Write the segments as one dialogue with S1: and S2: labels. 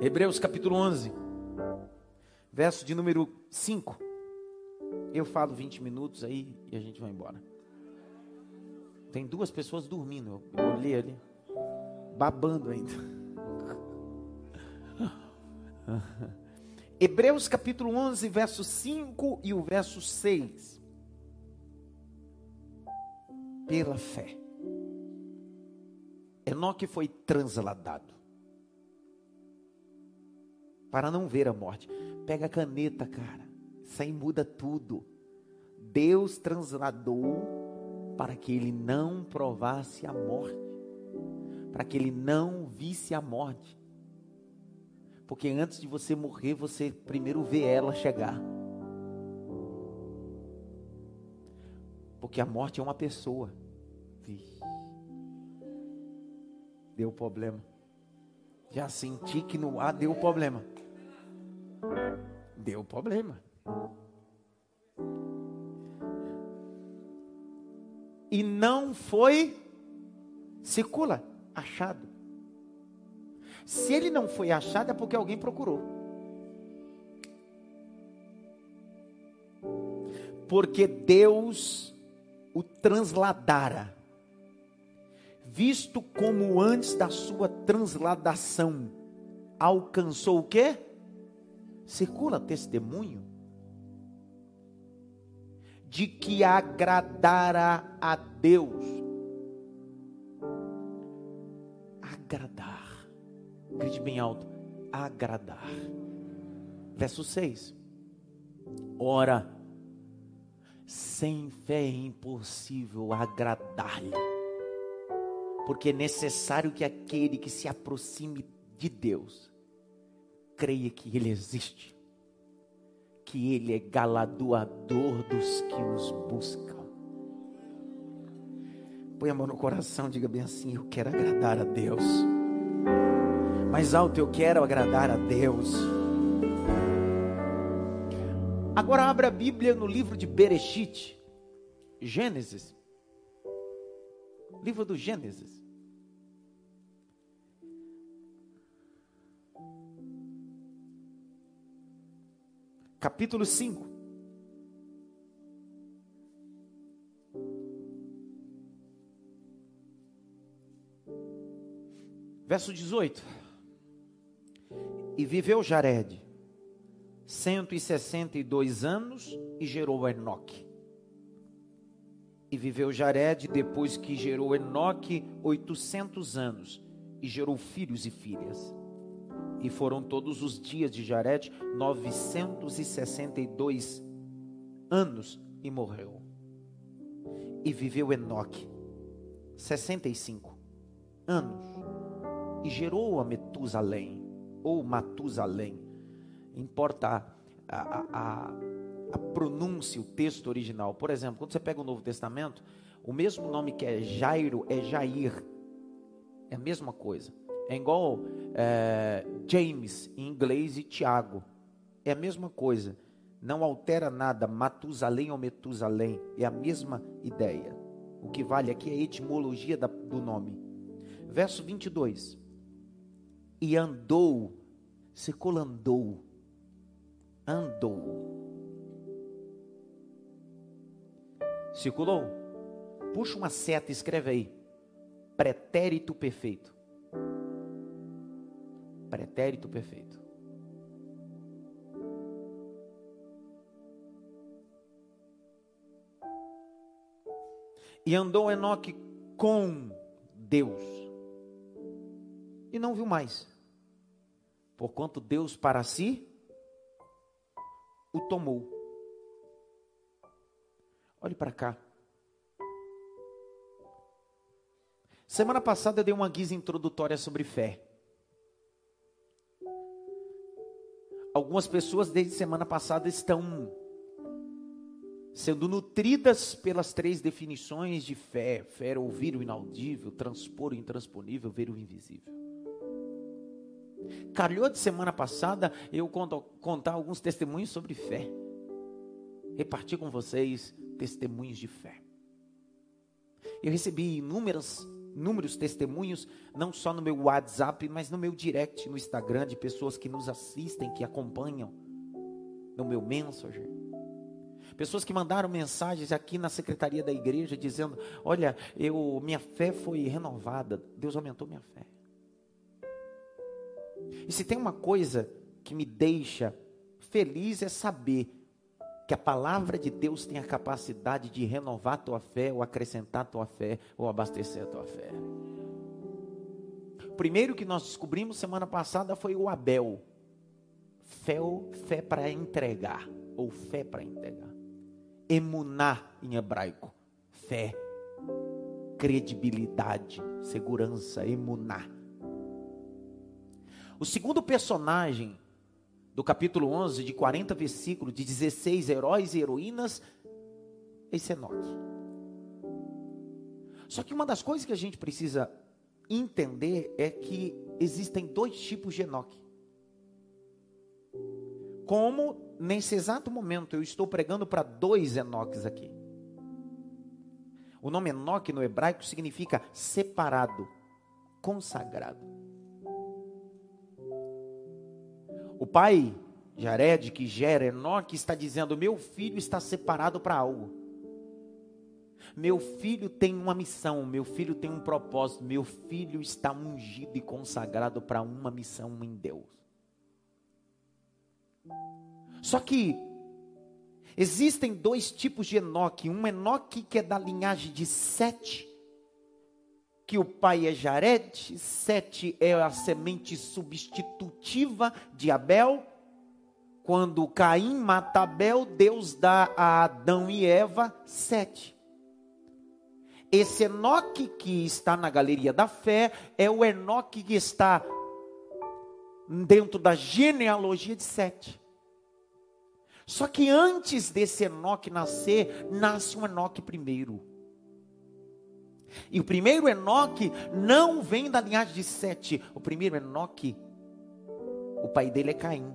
S1: Hebreus capítulo 11, verso de número 5. Eu falo 20 minutos aí e a gente vai embora. Tem duas pessoas dormindo, eu olhei ali, babando ainda. Hebreus capítulo 11, verso 5 e o verso 6. Pela fé, Enoque foi transladado para não ver a morte. Pega a caneta, cara. Isso aí muda tudo. Deus transladou para que ele não provasse a morte, para que ele não visse a morte. Porque antes de você morrer, você primeiro vê ela chegar. Porque a morte é uma pessoa. Deu problema. Já senti que no ar deu problema. Deu problema. E não foi circula achado. Se ele não foi achado é porque alguém procurou. Porque Deus o transladara, visto como antes da sua transladação alcançou o quê? Circula testemunho de que agradara a Deus. Agradar. Grite bem alto. Agradar. Verso 6. Ora, sem fé é impossível agradar-lhe, porque é necessário que aquele que se aproxime de Deus creia que Ele existe, que Ele é galardoador dos que os buscam. Põe a mão no coração, diga bem assim: Eu quero agradar a Deus. Mais alto, eu quero agradar a Deus. Agora abra a Bíblia no livro de Bereshit, Gênesis. Livro do Gênesis. Capítulo 5. Verso 18. E viveu Jared 162 anos e gerou Enoque. E viveu Jared depois que gerou Enoque 800 anos e gerou filhos e filhas. E foram todos os dias de Jared 962 anos e morreu. E viveu Enoque 65 anos e gerou a Metusalém ou Matusalém. Importa a, a, a, a pronúncia, o texto original. Por exemplo, quando você pega o Novo Testamento, o mesmo nome que é Jairo é Jair. É a mesma coisa. É igual é, James em inglês e Tiago. É a mesma coisa. Não altera nada, Matusalém ou Metusalém. É a mesma ideia. O que vale aqui é a etimologia da, do nome. Verso 22. E andou, circula andou, andou. Circulou? Puxa uma seta e escreve aí. Pretérito perfeito pretérito perfeito. E andou Enoque com Deus. E não viu mais. Porquanto Deus para si o tomou. Olhe para cá. Semana passada eu dei uma guisa introdutória sobre fé. Algumas pessoas desde semana passada estão sendo nutridas pelas três definições de fé: fé é ouvir o inaudível, transpor o intransponível, ver o invisível. Calhou de semana passada eu contar alguns testemunhos sobre fé. Repartir com vocês testemunhos de fé. Eu recebi inúmeras inúmeros testemunhos, não só no meu WhatsApp, mas no meu direct no Instagram, de pessoas que nos assistem, que acompanham, no meu Messenger. Pessoas que mandaram mensagens aqui na secretaria da igreja dizendo: Olha, eu, minha fé foi renovada, Deus aumentou minha fé. E se tem uma coisa que me deixa feliz é saber que a palavra de Deus tem a capacidade de renovar a tua fé, ou acrescentar a tua fé, ou abastecer a tua fé. O primeiro que nós descobrimos semana passada foi o Abel. Fé, fé para entregar, ou fé para entregar. Emuná em hebraico. Fé, credibilidade, segurança, emuná. O segundo personagem do capítulo 11, de 40 versículos, de 16 heróis e heroínas, esse é Enoque. Só que uma das coisas que a gente precisa entender é que existem dois tipos de Enoque. Como nesse exato momento eu estou pregando para dois Enoques aqui. O nome Enoque no hebraico significa separado, consagrado. O pai Jared, que gera Enoque, está dizendo: Meu filho está separado para algo. Meu filho tem uma missão, meu filho tem um propósito, meu filho está ungido e consagrado para uma missão em Deus. Só que existem dois tipos de Enoque: um Enoque que é da linhagem de Sete, que o pai é Jared, Sete é a semente substitutiva de Abel. Quando Caim mata Abel, Deus dá a Adão e Eva Sete. Esse Enoque que está na galeria da fé é o Enoque que está dentro da genealogia de Sete. Só que antes desse Enoque nascer, nasce um Enoque primeiro. E o primeiro Enoque não vem da linhagem de Sete. O primeiro Enoque, o pai dele é Caim.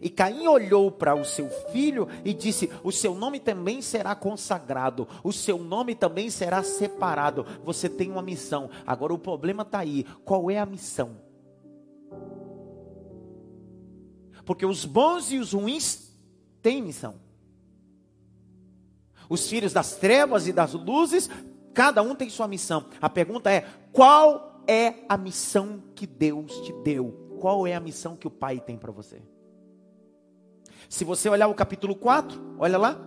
S1: E Caim olhou para o seu filho e disse: O seu nome também será consagrado, o seu nome também será separado. Você tem uma missão. Agora o problema está aí: qual é a missão? Porque os bons e os ruins têm missão. Os filhos das trevas e das luzes, cada um tem sua missão. A pergunta é: qual é a missão que Deus te deu? Qual é a missão que o Pai tem para você? Se você olhar o capítulo 4, olha lá,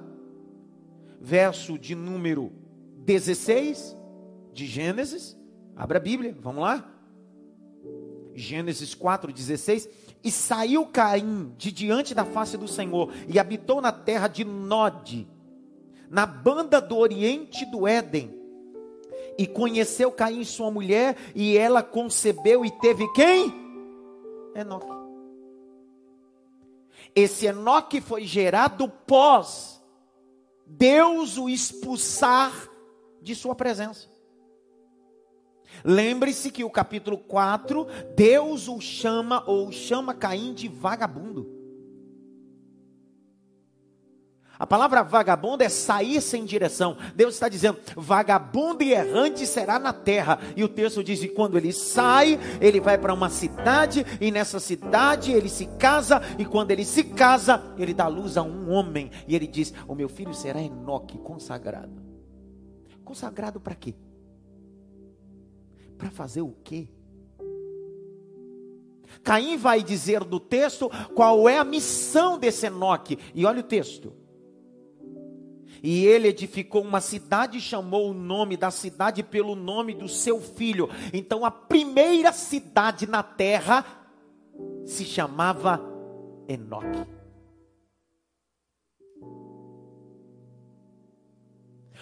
S1: verso de número 16 de Gênesis, abra a Bíblia, vamos lá. Gênesis 4:16 e saiu Caim de diante da face do Senhor e habitou na terra de Nod, na banda do oriente do Éden. E conheceu Caim sua mulher, e ela concebeu e teve quem? Enoque. Esse Enoque foi gerado pós Deus o expulsar de sua presença. Lembre-se que o capítulo 4, Deus o chama ou chama Caim de vagabundo. A palavra vagabundo é sair sem direção. Deus está dizendo: vagabundo e errante será na terra. E o texto diz: que quando ele sai, ele vai para uma cidade, e nessa cidade ele se casa, e quando ele se casa, ele dá luz a um homem. E ele diz: O meu filho será Enoque, consagrado. Consagrado para quê? Para fazer o quê? Caim vai dizer do texto qual é a missão desse Enoque. E olha o texto. E ele edificou uma cidade e chamou o nome da cidade pelo nome do seu filho. Então a primeira cidade na terra se chamava Enoque.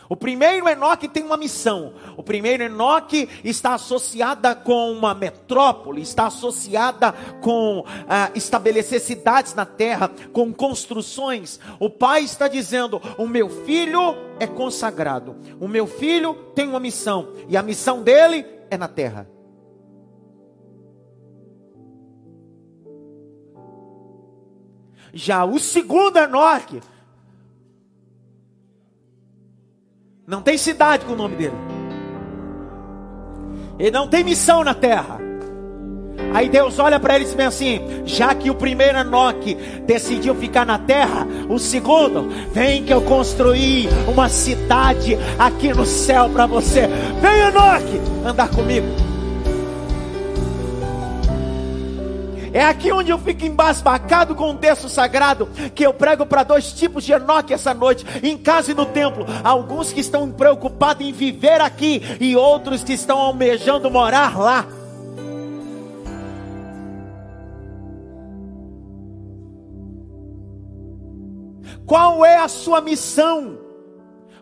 S1: O primeiro Enoque tem uma missão. O primeiro Enoque está associada com uma metrópole, está associada com ah, estabelecer cidades na terra, com construções. O pai está dizendo: o meu filho é consagrado, o meu filho tem uma missão, e a missão dele é na terra. Já o segundo Enoque Não tem cidade com o nome dele. Ele não tem missão na terra. Aí Deus olha para ele e diz assim: já que o primeiro Enoque decidiu ficar na terra, o segundo, vem que eu construí uma cidade aqui no céu para você. Vem Enoque, andar comigo. É aqui onde eu fico embasbacado com o texto sagrado, que eu prego para dois tipos de Enoque essa noite, em casa e no templo. Alguns que estão preocupados em viver aqui e outros que estão almejando morar lá. Qual é a sua missão?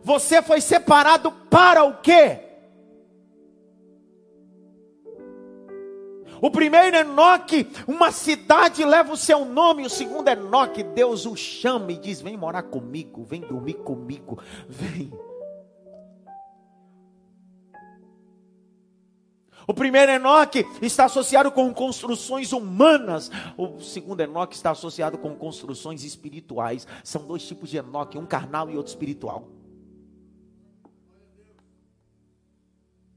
S1: Você foi separado para o quê? O primeiro Enoque, uma cidade leva o seu nome. O segundo Enoque, Deus o chama e diz: Vem morar comigo, vem dormir comigo, vem. O primeiro Enoque está associado com construções humanas. O segundo Enoque está associado com construções espirituais. São dois tipos de Enoque, um carnal e outro espiritual.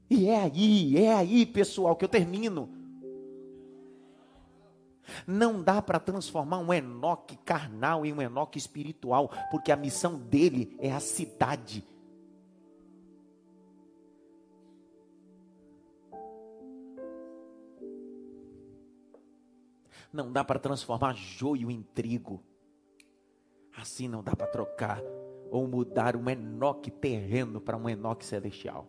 S1: E é aí, é aí, pessoal, que eu termino. Não dá para transformar um Enoque carnal em um Enoque espiritual, porque a missão dele é a cidade. Não dá para transformar joio em trigo. Assim não dá para trocar ou mudar um Enoque terreno para um Enoque celestial.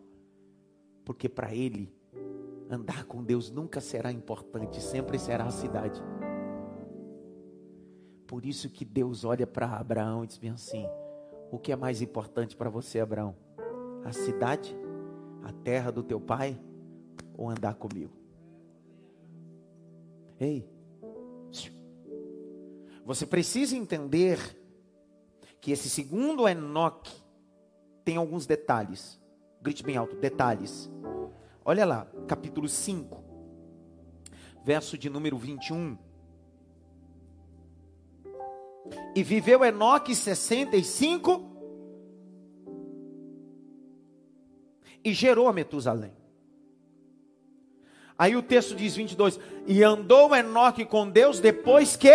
S1: Porque para ele, andar com Deus nunca será importante, sempre será a cidade. Por isso que Deus olha para Abraão e diz bem assim: O que é mais importante para você, Abraão? A cidade, a terra do teu pai ou andar comigo? Ei, você precisa entender que esse segundo Enoque tem alguns detalhes. Grite bem alto, detalhes. Olha lá, capítulo 5, verso de número 21. E viveu Enoque 65 e gerou a Metusalém. Aí o texto diz 22: E andou Enoque com Deus depois que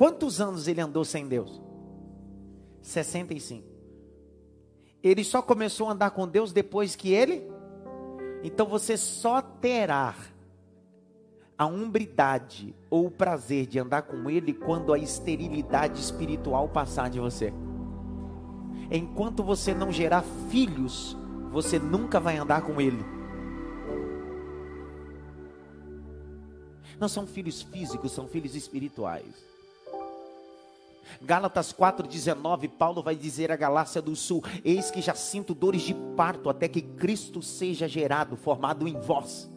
S1: Quantos anos ele andou sem Deus? 65. Ele só começou a andar com Deus depois que ele. Então você só terá a umbridade ou o prazer de andar com Ele quando a esterilidade espiritual passar de você. Enquanto você não gerar filhos, você nunca vai andar com Ele. Não são filhos físicos, são filhos espirituais. Gálatas 4,19, Paulo vai dizer à Galácia do Sul: Eis que já sinto dores de parto até que Cristo seja gerado, formado em vós.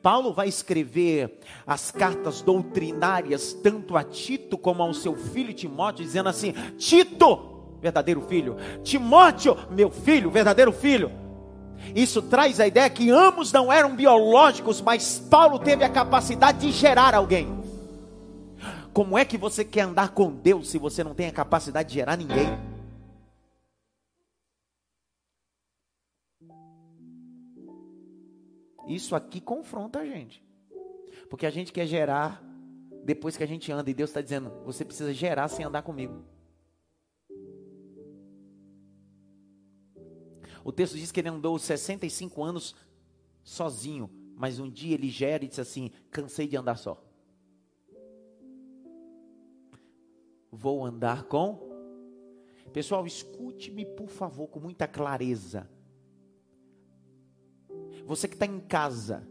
S1: Paulo vai escrever as cartas doutrinárias tanto a Tito como ao seu filho Timóteo, dizendo assim: Tito, verdadeiro filho, Timóteo, meu filho, verdadeiro filho. Isso traz a ideia que ambos não eram biológicos, mas Paulo teve a capacidade de gerar alguém. Como é que você quer andar com Deus se você não tem a capacidade de gerar ninguém? Isso aqui confronta a gente. Porque a gente quer gerar depois que a gente anda. E Deus está dizendo: você precisa gerar sem andar comigo. O texto diz que ele andou 65 anos sozinho. Mas um dia ele gera e disse assim: cansei de andar só. Vou andar com. Pessoal, escute-me por favor com muita clareza. Você que está em casa,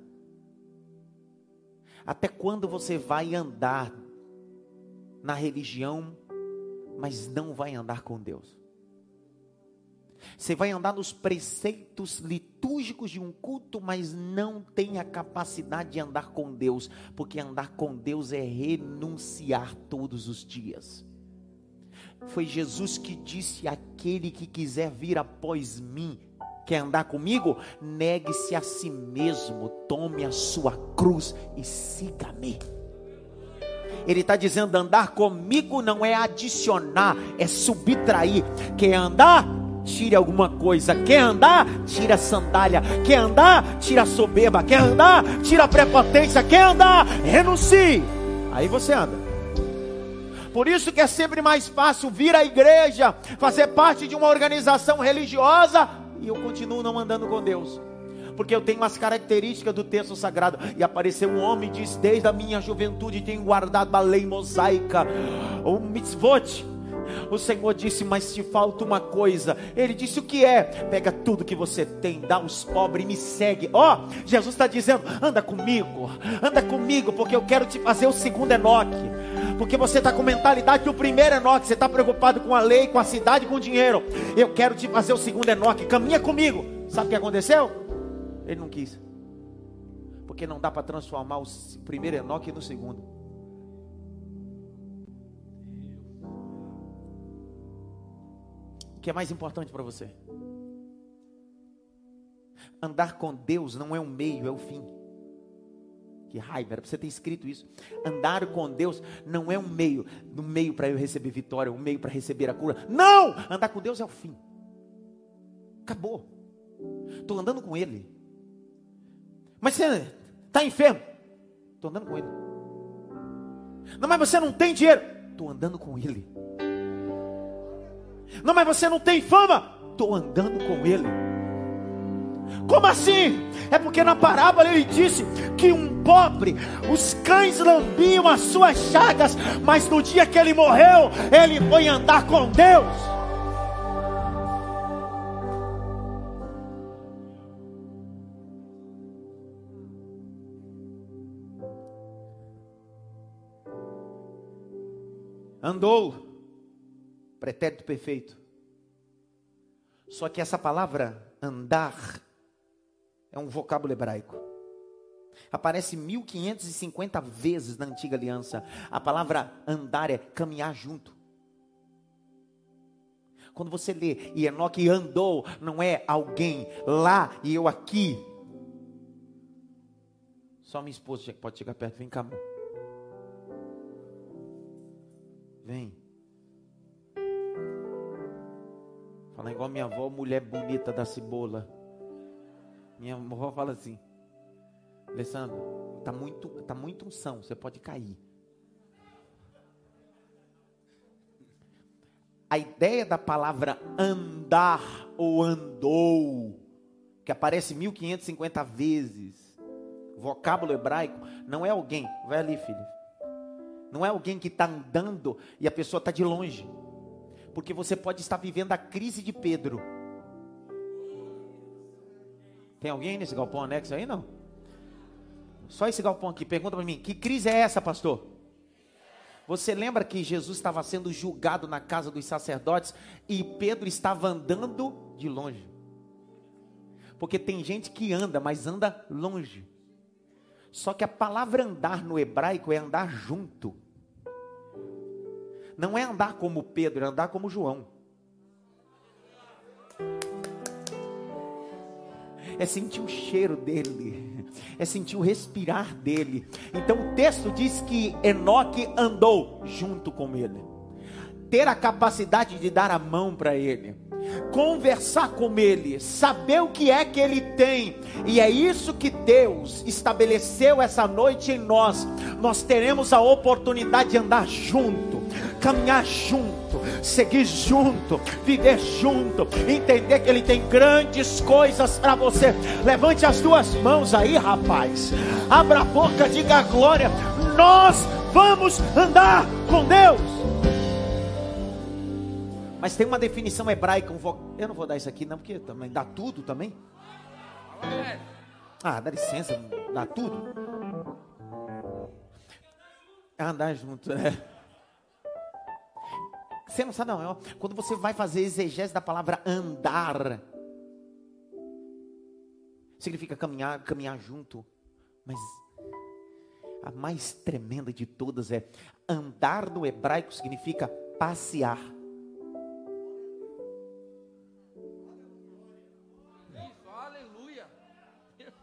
S1: até quando você vai andar na religião, mas não vai andar com Deus? Você vai andar nos preceitos litúrgicos de um culto, mas não tem a capacidade de andar com Deus, porque andar com Deus é renunciar todos os dias. Foi Jesus que disse: Aquele que quiser vir após mim, quer andar comigo? Negue-se a si mesmo, tome a sua cruz e siga-me. Ele está dizendo: andar comigo não é adicionar, é subtrair. Quer andar? Tire alguma coisa. Quer andar? Tira a sandália. Quer andar? Tira a soberba. Quer andar? Tira a prepotência. Quer andar? Renuncie. Aí você anda. Por isso que é sempre mais fácil vir à igreja, fazer parte de uma organização religiosa e eu continuo não andando com Deus porque eu tenho as características do texto sagrado. E apareceu um homem e diz: Desde a minha juventude tenho guardado a lei mosaica, o mitzvot. O Senhor disse: Mas te falta uma coisa. Ele disse: O que é? Pega tudo que você tem, dá aos pobres e me segue. Ó, oh, Jesus está dizendo: Anda comigo, anda comigo, porque eu quero te fazer o segundo Enoque. Porque você está com mentalidade do primeiro Enoque, você está preocupado com a lei, com a cidade, com o dinheiro. Eu quero te fazer o segundo Enoque, caminha comigo. Sabe o que aconteceu? Ele não quis. Porque não dá para transformar o primeiro Enoque no segundo. O que é mais importante para você? Andar com Deus não é um meio, é o fim. Que raiva, era para você ter escrito isso. Andar com Deus não é um meio, no meio para eu receber vitória, um meio para receber a cura. Não! Andar com Deus é o fim. Acabou. Estou andando com Ele. Mas você está enfermo? Estou andando com ele. Não, mas você não tem dinheiro? Estou andando com ele. Não, mas você não tem fama? Estou andando com ele. Como assim? É porque na parábola ele disse que um pobre, os cães lambiam as suas chagas, mas no dia que ele morreu, ele foi andar com Deus. andou, pretérito perfeito. Só que essa palavra andar é um vocábulo hebraico. Aparece 1550 vezes na antiga aliança. A palavra andar é caminhar junto. Quando você lê e Enoque andou, não é alguém lá e eu aqui. Só minha esposa pode chegar perto, vem cá, amor. Vem. Fala igual minha avó, mulher bonita da cebola. Minha avó fala assim: Alessandro, tá muito, tá muito unção, você pode cair. A ideia da palavra andar ou andou, que aparece 1550 vezes, vocábulo hebraico, não é alguém, vai ali, filho não é alguém que está andando e a pessoa está de longe. Porque você pode estar vivendo a crise de Pedro. Tem alguém nesse galpão anexo aí? Não. Só esse galpão aqui. Pergunta para mim: que crise é essa, pastor? Você lembra que Jesus estava sendo julgado na casa dos sacerdotes e Pedro estava andando de longe? Porque tem gente que anda, mas anda longe. Só que a palavra andar no hebraico é andar junto. Não é andar como Pedro, é andar como João. É sentir o cheiro dele, é sentir o respirar dele. Então o texto diz que Enoque andou junto com ele, ter a capacidade de dar a mão para ele conversar com Ele, saber o que é que Ele tem, e é isso que Deus estabeleceu essa noite em nós. Nós teremos a oportunidade de andar junto, caminhar junto, seguir junto, viver junto, entender que Ele tem grandes coisas para você. Levante as duas mãos aí, rapaz, abra a boca, diga glória. Nós vamos andar com Deus. Mas tem uma definição hebraica. Um vo... Eu não vou dar isso aqui, não, porque também dá tudo também. Ah, dá licença, dá tudo. É andar junto, né? Você não sabe, não. Quando você vai fazer exegese da palavra andar, significa caminhar, caminhar junto. Mas a mais tremenda de todas é andar no hebraico significa passear.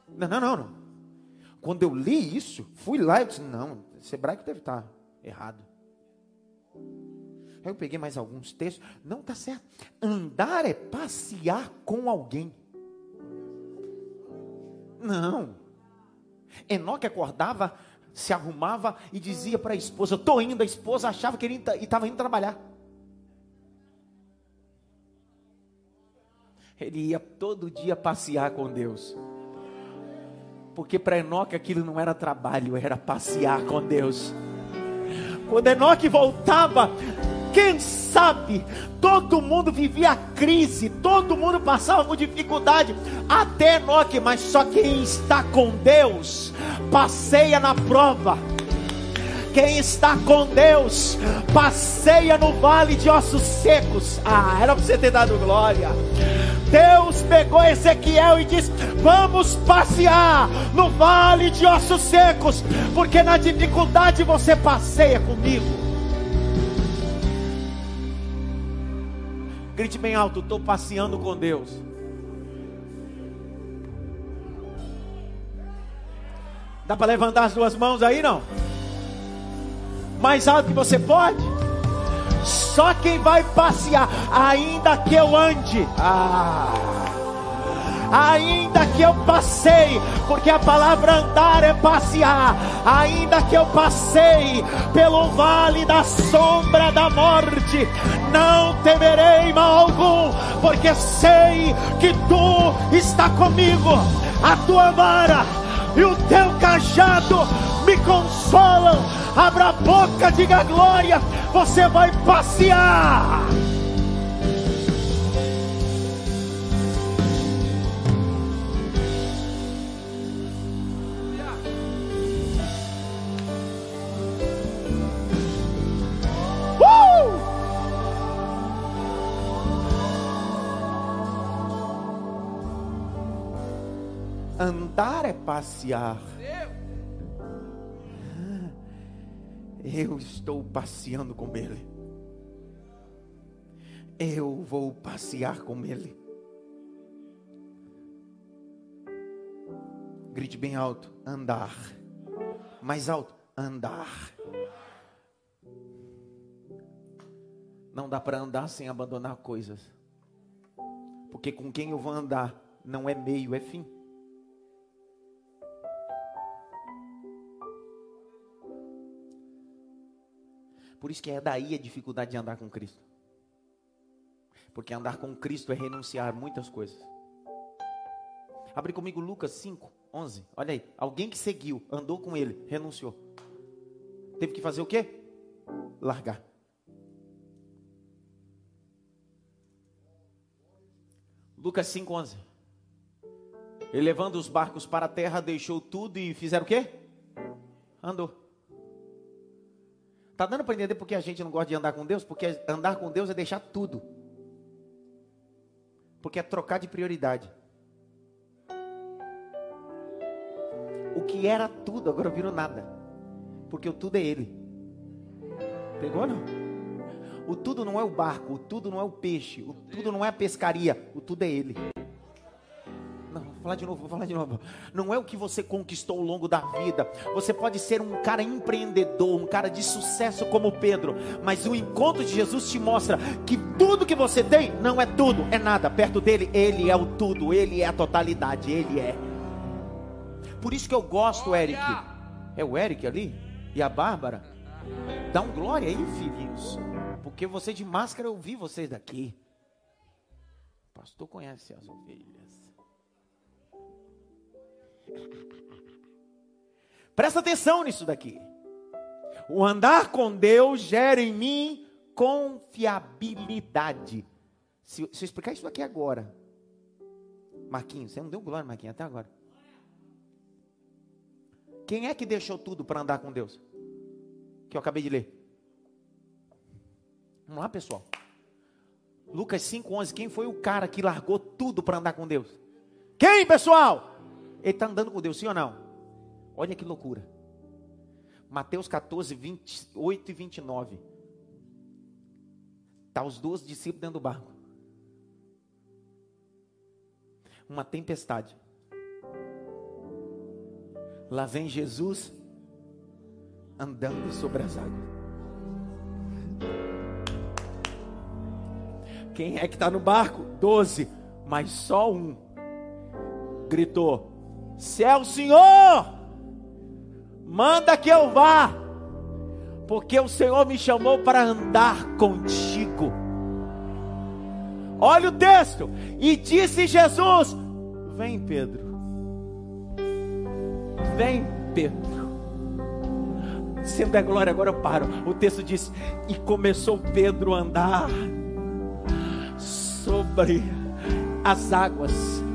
S1: Não, não, não, não. Quando eu li isso, fui lá e disse: não, esse hebraico deve estar. errado. Aí eu peguei mais alguns textos. Não está certo. Andar é passear com alguém. Não. Enoque acordava, se arrumava e dizia para a esposa: Estou indo. A esposa achava que ele estava indo trabalhar. Ele ia todo dia passear com Deus. Porque para Enoque aquilo não era trabalho, era passear com Deus. Quando Enoque voltava, quem sabe, todo mundo vivia crise, todo mundo passava por dificuldade, até Enoque, mas só quem está com Deus, passeia na prova. Quem está com Deus, passeia no vale de ossos secos. Ah, era para você ter dado glória. Deus pegou Ezequiel e disse: Vamos passear no vale de ossos secos, porque na dificuldade você passeia comigo. Grite bem alto: Estou passeando com Deus. Dá para levantar as duas mãos aí, não? Mais alto que você pode? Só quem vai passear, ainda que eu ande, ah, ainda que eu passei, porque a palavra andar é passear, ainda que eu passei pelo vale da sombra da morte, não temerei mal algum, porque sei que tu está comigo, a tua vara e o teu cajado me consolam. Abra a boca, diga glória. Você vai passear. Andar é passear. Eu estou passeando com Ele. Eu vou passear com Ele. Grite bem alto: andar. Mais alto: andar. Não dá para andar sem abandonar coisas. Porque com quem eu vou andar não é meio, é fim. Por isso que é daí a dificuldade de andar com Cristo. Porque andar com Cristo é renunciar muitas coisas. Abre comigo Lucas 5, 11. Olha aí. Alguém que seguiu, andou com ele, renunciou. Teve que fazer o quê? Largar. Lucas 5, 11. Ele levando os barcos para a terra, deixou tudo e fizeram o quê? Andou. Está dando para entender porque a gente não gosta de andar com Deus? Porque andar com Deus é deixar tudo. Porque é trocar de prioridade. O que era tudo agora virou nada. Porque o tudo é Ele. Pegou não? O tudo não é o barco, o tudo não é o peixe, o tudo não é a pescaria, o tudo é Ele falar de novo, vou falar de novo. Não é o que você conquistou ao longo da vida. Você pode ser um cara empreendedor, um cara de sucesso como Pedro, mas o encontro de Jesus te mostra que tudo que você tem não é tudo, é nada. Perto dele, ele é o tudo, ele é a totalidade, ele é. Por isso que eu gosto, Eric. É o Eric ali? E a Bárbara? Dá um glória aí, filhinhos. Porque você de máscara eu vi vocês daqui. O pastor conhece as ovelhas. Presta atenção nisso daqui. O andar com Deus gera em mim confiabilidade. Se, se eu explicar isso aqui agora, Marquinhos, você não deu glória, Marquinhos, até agora. Quem é que deixou tudo para andar com Deus? Que eu acabei de ler. Vamos lá, pessoal. Lucas 5:11. Quem foi o cara que largou tudo para andar com Deus? Quem, pessoal? Ele está andando com Deus, sim ou não? Olha que loucura. Mateus 14, 28 e 29. Está os doze discípulos dentro do barco. Uma tempestade. Lá vem Jesus andando sobre as águas. Quem é que está no barco? Doze, mas só um gritou: se é o Senhor, manda que eu vá, porque o Senhor me chamou para andar contigo. Olha o texto. E disse Jesus: Vem, Pedro. Vem, Pedro. Sendo a glória, agora eu paro. O texto diz: E começou Pedro a andar sobre as águas.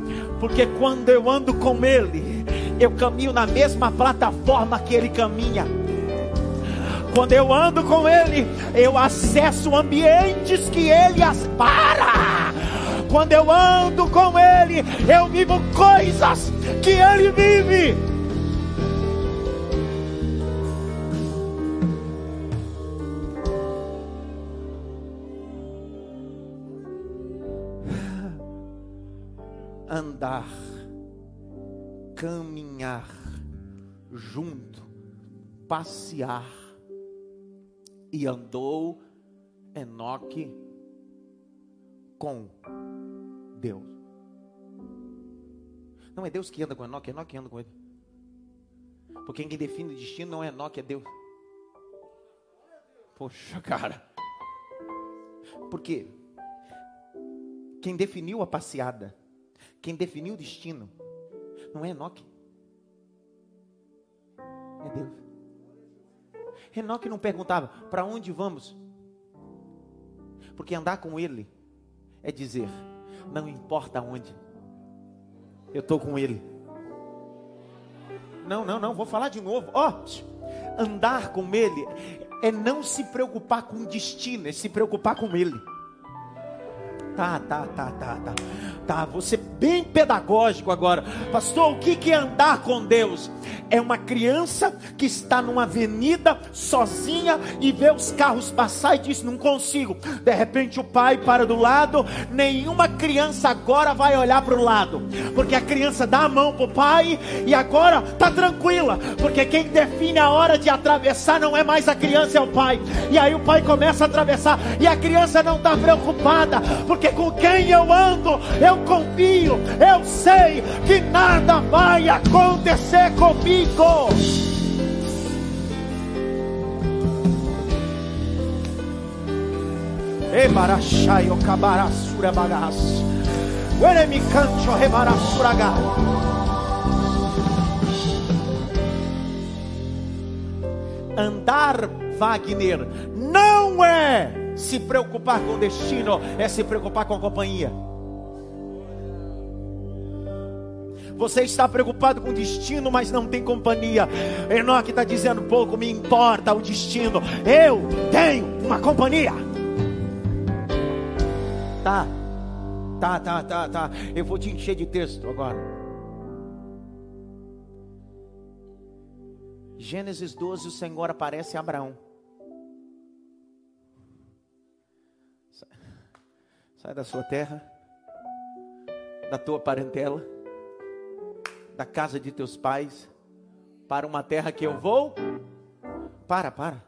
S1: Porque quando eu ando com Ele, eu caminho na mesma plataforma que Ele caminha. Quando eu ando com Ele, eu acesso ambientes que Ele aspara. Quando eu ando com Ele, eu vivo coisas que Ele vive. Andar, caminhar junto, passear e andou Enoque com Deus. Não é Deus que anda com Enoque, é Enoque que anda com ele. Porque quem define o destino não é Enoque, é Deus. Poxa, cara. Porque quem definiu a passeada, quem definiu o destino, não é Enoque, é Deus. Enoque não perguntava: para onde vamos? Porque andar com ele é dizer: não importa onde, eu estou com ele. Não, não, não, vou falar de novo. Ó, oh, andar com ele é não se preocupar com o destino, é se preocupar com ele. Tá, tá, tá, tá, tá. Tá, você bem pedagógico agora. Pastor, o que é andar com Deus? É uma criança que está numa avenida sozinha e vê os carros passar e diz: Não consigo. De repente o pai para do lado. Nenhuma criança agora vai olhar para o lado, porque a criança dá a mão para o pai e agora tá tranquila, porque quem define a hora de atravessar não é mais a criança, é o pai. E aí o pai começa a atravessar e a criança não está preocupada, porque com quem eu ando, eu confio eu sei que nada vai acontecer comigo. Bagas. Cancho. Andar Wagner não é se preocupar com o destino, é se preocupar com a companhia. Você está preocupado com o destino, mas não tem companhia. Enoque está dizendo: pouco me importa o destino, eu tenho uma companhia. Tá, tá, tá, tá, tá. Eu vou te encher de texto agora. Gênesis 12, o Senhor aparece a Abraão. Sai da sua terra, da tua parentela da casa de teus pais para uma terra que eu vou. Para, para.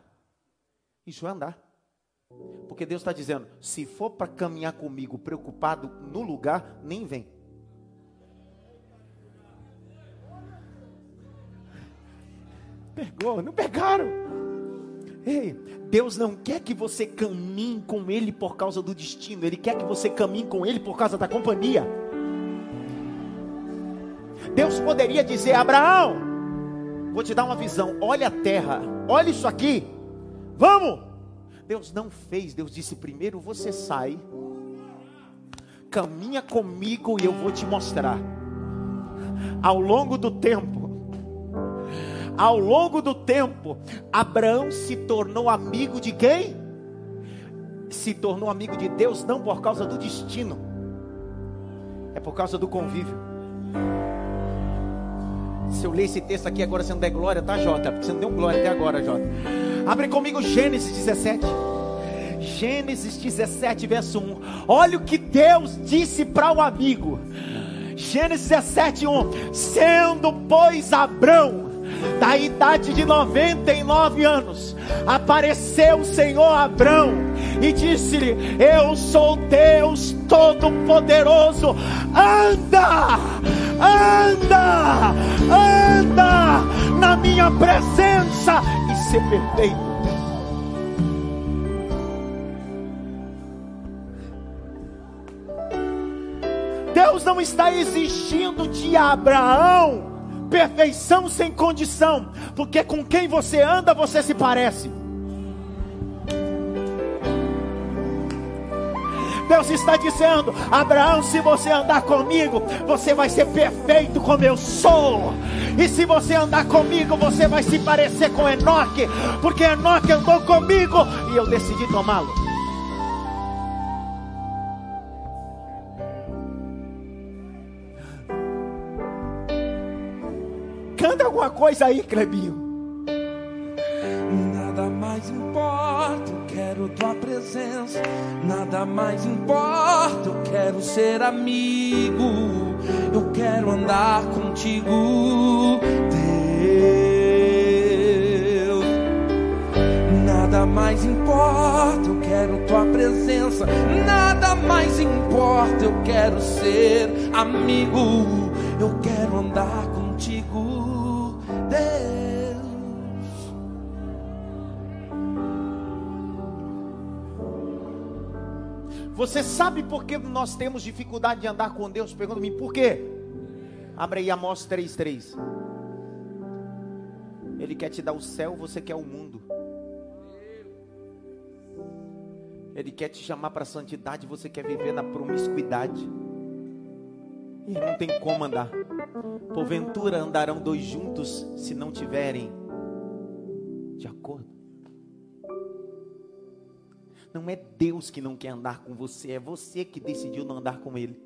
S1: Isso é andar. Porque Deus está dizendo: se for para caminhar comigo preocupado no lugar, nem vem. Pegou, não pegaram. Ei, Deus não quer que você caminhe com Ele por causa do destino, Ele quer que você caminhe com Ele por causa da companhia. Deus poderia dizer: Abraão, vou te dar uma visão, olha a terra, olha isso aqui, vamos. Deus não fez, Deus disse: primeiro você sai, caminha comigo e eu vou te mostrar. Ao longo do tempo, ao longo do tempo, Abraão se tornou amigo de quem? Se tornou amigo de Deus não por causa do destino, é por causa do convívio. Se eu ler esse texto aqui agora, você não der glória, tá, Jota? Porque você não deu glória até agora, Jota. Abre comigo Gênesis 17. Gênesis 17, verso 1. Olha o que Deus disse para o amigo. Gênesis 17, 1. Sendo, pois, Abrão, da idade de 99 anos, apareceu o Senhor Abrão e disse-lhe: Eu sou Deus Todo-Poderoso, anda, anda, anda na minha presença e ser perfeito. Deus não está exigindo de Abraão perfeição sem condição, porque com quem você anda você se parece. Deus está dizendo: Abraão, se você andar comigo, você vai ser perfeito como eu sou. E se você andar comigo, você vai se parecer com Enoque, porque Enoque andou comigo e eu decidi tomá-lo. Coisa aí, Clebinho.
S2: Nada mais importa, eu quero tua presença. Nada mais importa, eu quero ser amigo. Eu quero andar contigo, Deus. Nada mais importa, eu quero tua presença. Nada mais importa, eu quero ser amigo. Eu quero andar contigo. Deus.
S1: Você sabe por que nós temos dificuldade de andar com Deus? Pergunta-me, por quê? Abre aí Amós 3,3. Ele quer te dar o céu, você quer o mundo. Ele quer te chamar para a santidade, você quer viver na promiscuidade. E não tem como andar. Porventura andarão dois juntos se não tiverem de acordo. Não é Deus que não quer andar com você, é você que decidiu não andar com Ele.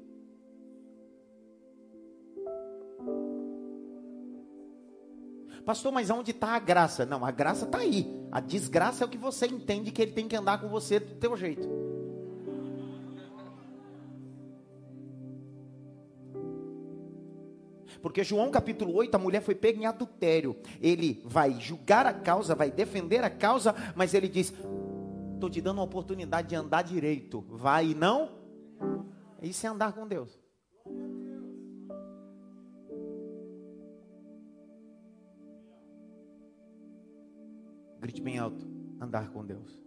S1: Pastor, mas onde está a graça? Não, a graça está aí. A desgraça é o que você entende que Ele tem que andar com você do teu jeito. Porque João capítulo 8, a mulher foi pega em adultério. Ele vai julgar a causa, vai defender a causa, mas ele diz: Estou te dando uma oportunidade de andar direito. Vai e não? Isso é andar com Deus. Grite bem alto: andar com Deus.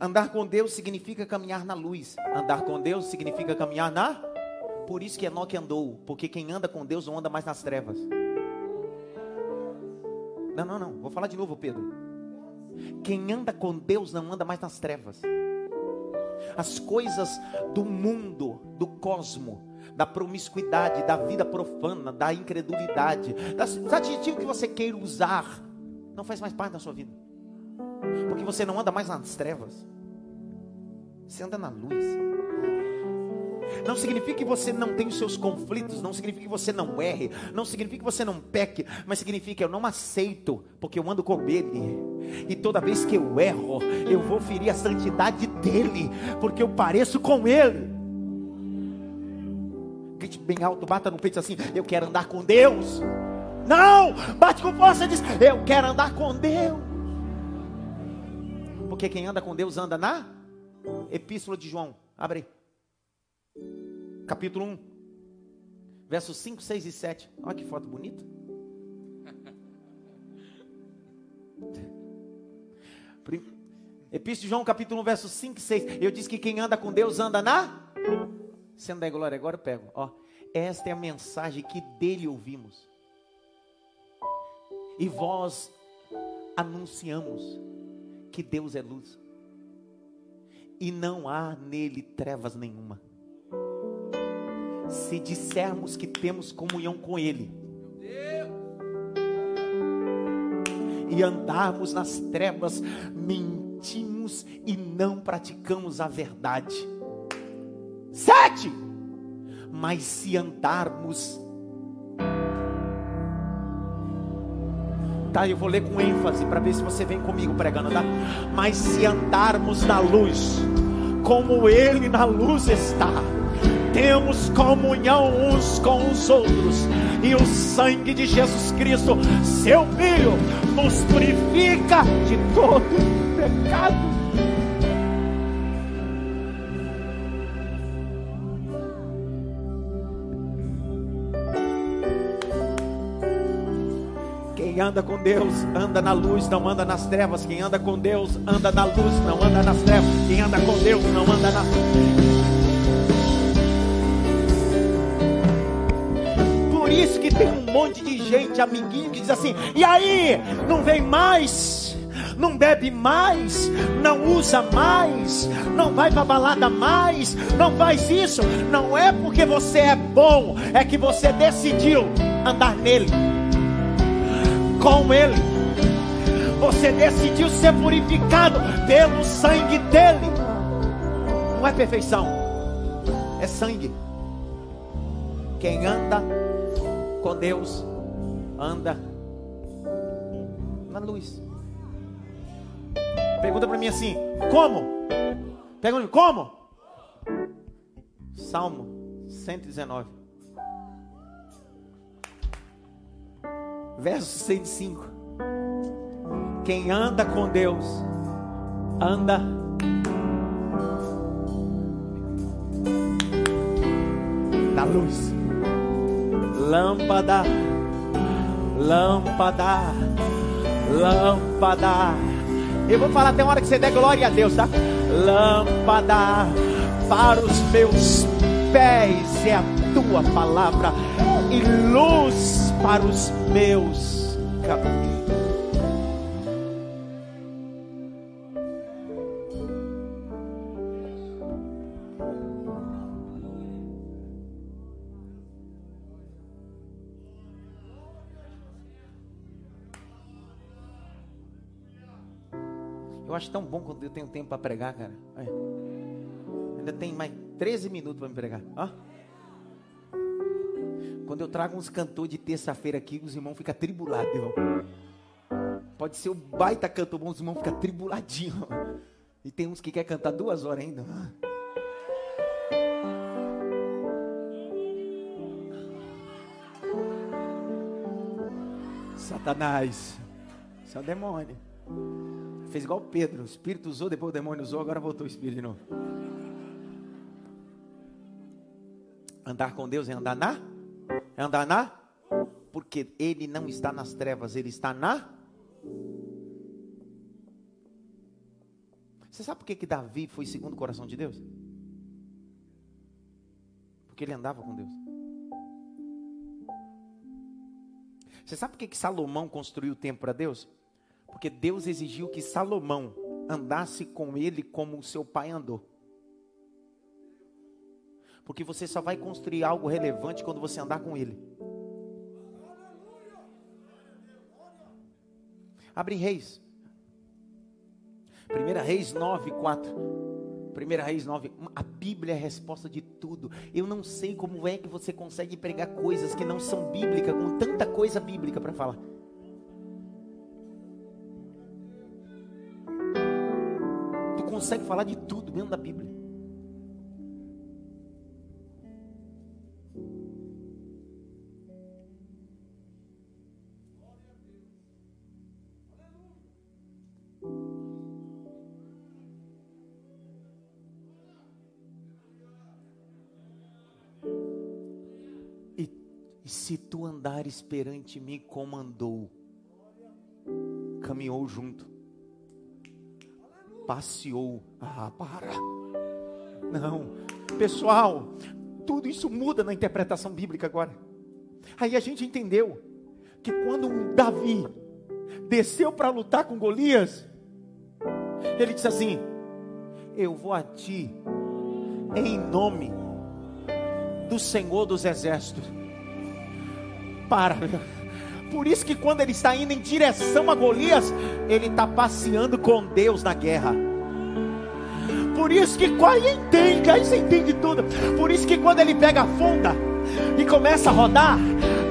S1: Andar com Deus significa caminhar na luz. Andar com Deus significa caminhar na por isso que Enoque andou, porque quem anda com Deus não anda mais nas trevas. Não, não, não. Vou falar de novo, Pedro. Quem anda com Deus não anda mais nas trevas. As coisas do mundo, do cosmo, da promiscuidade, da vida profana, da incredulidade, dos adjetivos que você queira usar, não faz mais parte da sua vida. Porque você não anda mais nas trevas. Você anda na luz. Não significa que você não tem os seus conflitos, não significa que você não erre, não significa que você não peque, mas significa que eu não aceito, porque eu ando com Ele. E toda vez que eu erro, eu vou ferir a santidade dele, porque eu pareço com Ele. Grite bem alto, bata no peito assim: Eu quero andar com Deus. Não, bate com força e diz: Eu quero andar com Deus. Porque quem anda com Deus anda na Epístola de João. Abre aí capítulo 1, versos 5, 6 e 7. Olha que foto bonita. Epístola de João, capítulo 1, versos 5 e 6. Eu disse que quem anda com Deus anda na. Sendo da glória, agora eu pego. Ó, esta é a mensagem que dele ouvimos. E vós anunciamos que Deus é luz. E não há nele trevas nenhuma se dissermos que temos comunhão com Ele e andarmos nas trevas, mentimos e não praticamos a verdade. Sete. Mas se andarmos, tá? Eu vou ler com ênfase para ver se você vem comigo pregando, tá? Mas se andarmos na luz, como Ele na luz está temos comunhão uns com os outros. E o sangue de Jesus Cristo, seu Filho, nos purifica de todo pecado. Quem anda com Deus anda na luz, não anda nas trevas. Quem anda com Deus anda na luz, não anda nas trevas. Quem anda com Deus não anda nas trevas. Tem um monte de gente, amiguinho, que diz assim: e aí, não vem mais? não bebe mais, não usa mais, não vai para balada mais, não faz isso. Não é porque você é bom, é que você decidiu andar nele, com ele. Você decidiu ser purificado pelo sangue dele. Não é perfeição, é sangue. Quem anda com Deus anda na luz. Pergunta para mim assim: como? Pergunta, como? Salmo 119, verso 105. Quem anda com Deus, anda na luz. Lâmpada, lâmpada, lâmpada eu vou falar até uma hora que você der glória a Deus, tá? Lâmpada para os meus pés é a tua palavra e luz para os meus caminhos. Acho tão bom quando eu tenho tempo para pregar, cara. Ainda tem mais 13 minutos para me pregar. Ó. Quando eu trago uns cantores de terça-feira aqui, os irmãos ficam tribulados. Pode ser o baita cantor bom, os irmãos ficam tribuladinhos. E tem uns que quer cantar duas horas ainda. Satanás. Isso é o demônio. Fez igual Pedro. O Espírito usou, depois o demônio usou, agora voltou o Espírito de novo. Andar com Deus é andar na? É andar na? Porque Ele não está nas trevas, Ele está na? Você sabe por que, que Davi foi segundo o coração de Deus? Porque ele andava com Deus. Você sabe por que, que Salomão construiu o templo para Deus? Porque Deus exigiu que Salomão andasse com ele como o seu pai andou. Porque você só vai construir algo relevante quando você andar com ele. Abre Reis. 1 Reis 9, 4. 1 Reis 9. A Bíblia é a resposta de tudo. Eu não sei como é que você consegue pregar coisas que não são bíblicas, com tanta coisa bíblica para falar. Consegue falar de tudo dentro da Bíblia. E se tu andares perante mim como andou, caminhou junto passeou. Ah, para. Não. Pessoal, tudo isso muda na interpretação bíblica agora. Aí a gente entendeu que quando Davi desceu para lutar com Golias, ele disse assim: Eu vou a ti em nome do Senhor dos Exércitos. Para, por isso que quando ele está indo em direção a Golias, ele está passeando com Deus na guerra. Por isso que aí entende, aí você entende tudo. Por isso que quando ele pega a funda e começa a rodar,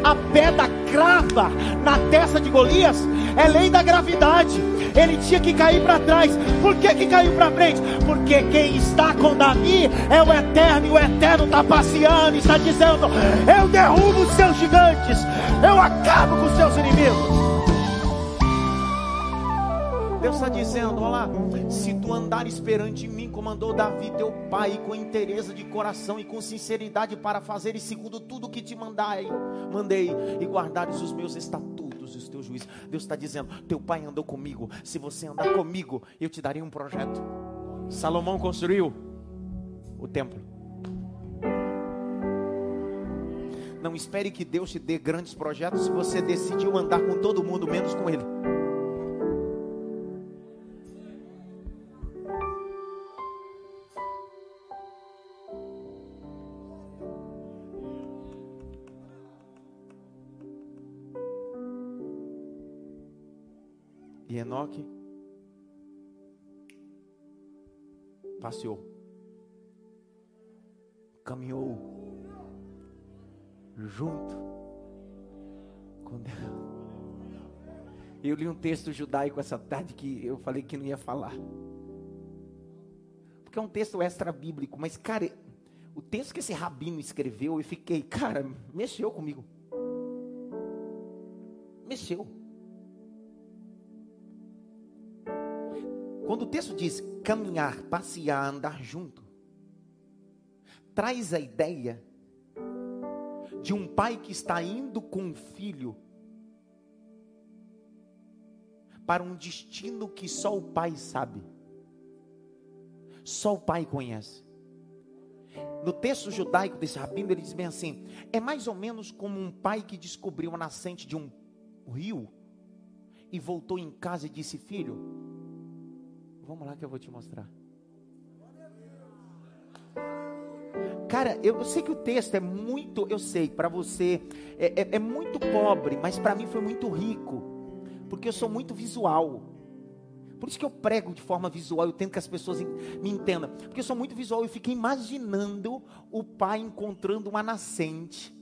S1: a pedra crava na testa de Golias, é lei da gravidade. Ele tinha que cair para trás. Por que, que caiu para frente? Porque quem está com Davi é o Eterno, e o Eterno está passeando, está dizendo: Eu derrubo os seus gigantes, eu acabo com os seus inimigos. Deus está dizendo: olha lá, se tu andares perante mim, como andou Davi, teu pai, com interesse de coração e com sinceridade para fazeres segundo tudo que te mandai, mandei, e guardares os meus estatutos decretos e os teus juízos. Deus está dizendo: Teu pai andou comigo. Se você andar comigo, eu te darei um projeto. Salomão construiu o templo. Não espere que Deus te dê grandes projetos se você decidiu andar com todo mundo, menos com Ele. Enoque passeou, caminhou junto com Deus. Eu li um texto judaico essa tarde que eu falei que não ia falar. Porque é um texto extra bíblico, mas cara, o texto que esse rabino escreveu, eu fiquei, cara, mexeu comigo. Mexeu. Quando o texto diz caminhar, passear, andar junto, traz a ideia de um pai que está indo com um filho para um destino que só o pai sabe, só o pai conhece. No texto judaico desse rabino, ele diz bem assim: é mais ou menos como um pai que descobriu a nascente de um rio e voltou em casa e disse: Filho, Vamos lá que eu vou te mostrar. Cara, eu, sei que o texto é muito, eu sei, para você é, é, é muito pobre, mas para mim foi muito rico, porque eu sou muito visual. Por isso que eu prego de forma visual, eu tento que as pessoas me entendam. Porque eu sou muito visual, eu fiquei imaginando o pai encontrando uma nascente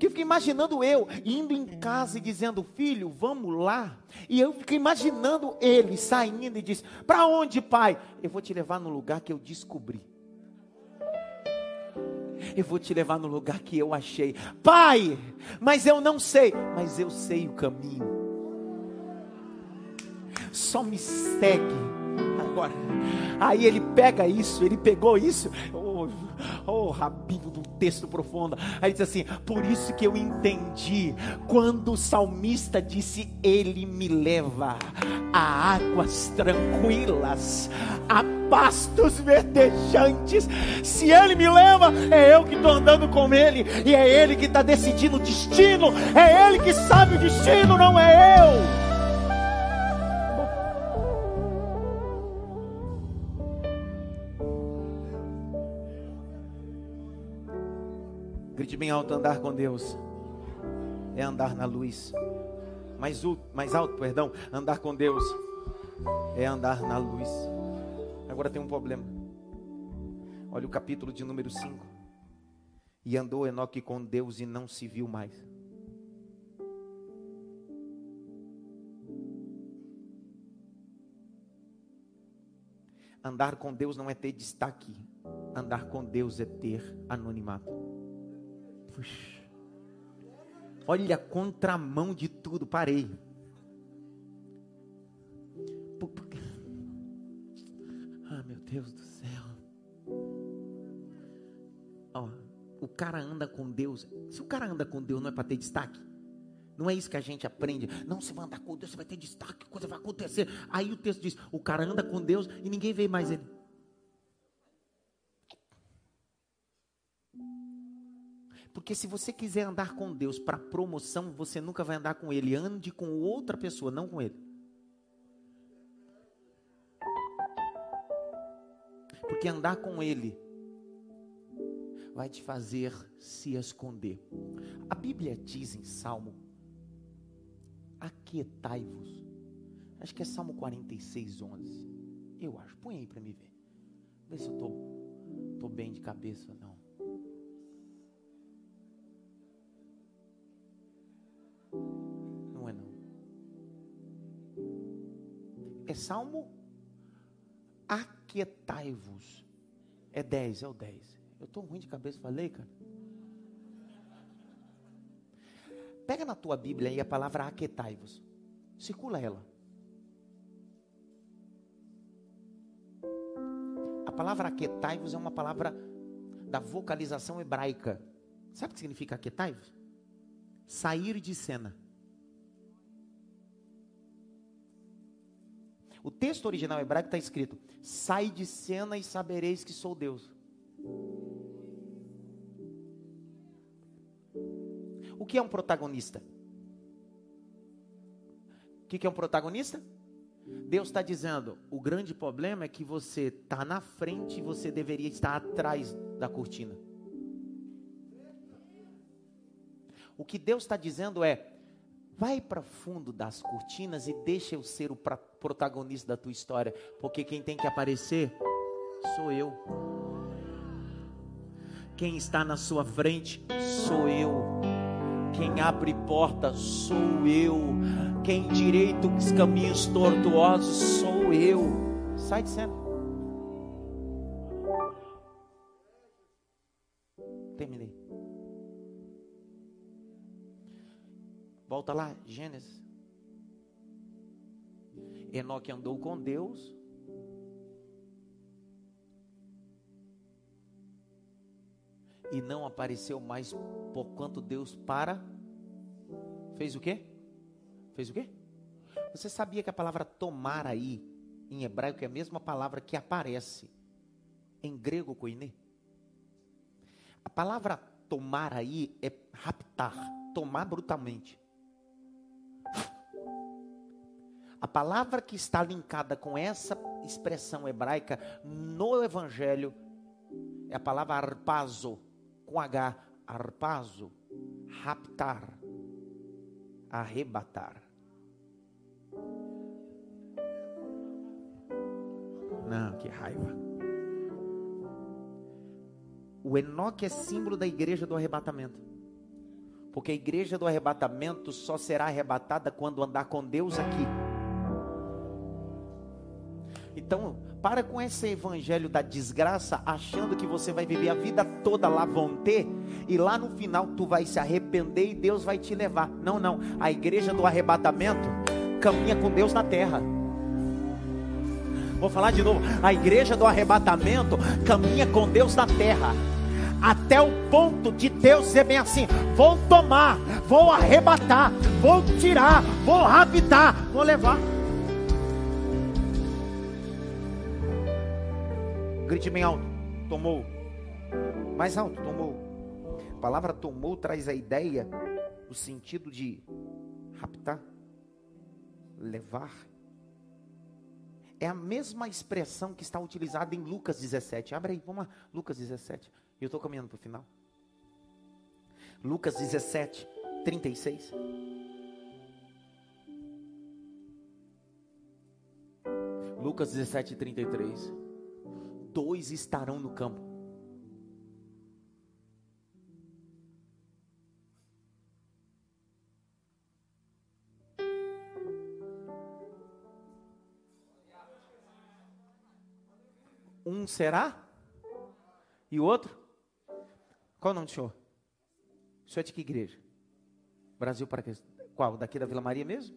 S1: porque eu fiquei imaginando eu indo em casa e dizendo, filho, vamos lá. E eu fiquei imaginando ele saindo e disse: Para onde, pai? Eu vou te levar no lugar que eu descobri. Eu vou te levar no lugar que eu achei. Pai, mas eu não sei. Mas eu sei o caminho. Só me segue agora. Aí ele pega isso, ele pegou isso. Oh, rabino do texto profundo. Aí diz assim: Por isso que eu entendi quando o salmista disse: Ele me leva a águas tranquilas, a pastos verdejantes. Se Ele me leva, é eu que estou andando com Ele, e é Ele que está decidindo o destino, é Ele que sabe o destino, não é eu. Grite bem alto, andar com Deus. É andar na luz. Mais, mais alto, perdão. Andar com Deus é andar na luz. Agora tem um problema. Olha o capítulo de número 5. E andou Enoque com Deus e não se viu mais. Andar com Deus não é ter destaque. Andar com Deus é ter anonimato. Puxa. Olha contramão de tudo, parei. Ah, meu Deus do céu. Ó, o cara anda com Deus. Se o cara anda com Deus, não é para ter destaque. Não é isso que a gente aprende. Não, você vai andar com Deus, você vai ter destaque, coisa vai acontecer. Aí o texto diz: o cara anda com Deus e ninguém vê mais ele. Porque se você quiser andar com Deus para promoção, você nunca vai andar com Ele. Ande com outra pessoa, não com Ele. Porque andar com Ele vai te fazer se esconder. A Bíblia diz em Salmo: Aquietai-vos. Acho que é Salmo 46, 11. Eu acho. Põe aí para me ver. Vê se eu estou tô, tô bem de cabeça ou não. É Salmo Aquietai-vos. É 10, é o 10. Eu estou ruim de cabeça, falei, cara. Pega na tua Bíblia aí a palavra aquietai-vos. Circula ela. A palavra aquietai-vos é uma palavra da vocalização hebraica. Sabe o que significa aquietai-vos? Sair de cena. O texto original hebraico está escrito: Sai de cena e sabereis que sou Deus. O que é um protagonista? O que é um protagonista? Deus está dizendo: o grande problema é que você está na frente e você deveria estar atrás da cortina. O que Deus está dizendo é: vai para fundo das cortinas e deixa eu ser o protagonista da tua história, porque quem tem que aparecer sou eu. Quem está na sua frente sou eu. Quem abre porta sou eu. Quem direita os caminhos tortuosos sou eu. Sai de cena. Volta lá, Gênesis. Enoque andou com Deus. E não apareceu mais por quanto Deus para. Fez o quê? Fez o quê? Você sabia que a palavra tomar aí, em hebraico, é a mesma palavra que aparece em grego koine? A palavra tomar aí é raptar, tomar brutalmente. A palavra que está linkada com essa expressão hebraica no Evangelho é a palavra arpazo, com H, arpazo, raptar, arrebatar. Não, que raiva. O Enoque é símbolo da igreja do arrebatamento. Porque a igreja do arrebatamento só será arrebatada quando andar com Deus aqui. Então, para com esse evangelho da desgraça, achando que você vai viver a vida toda lá vão ter, e lá no final tu vai se arrepender e Deus vai te levar. Não, não. A igreja do arrebatamento caminha com Deus na terra. Vou falar de novo. A igreja do arrebatamento caminha com Deus na terra. Até o ponto de Deus ser bem assim: vou tomar, vou arrebatar, vou tirar, vou raptar, vou levar. Grite bem alto. Tomou. Mais alto, tomou. A palavra tomou traz a ideia, o sentido de raptar, levar. É a mesma expressão que está utilizada em Lucas 17. Abre aí, vamos lá. Lucas 17. Eu estou caminhando para o final. Lucas 17, 36. Lucas 17, 33 dois estarão no campo. Um será e o outro? Qual o nome do senhor? O senhor é de que igreja? Brasil para que? Qual? Daqui da Vila Maria mesmo?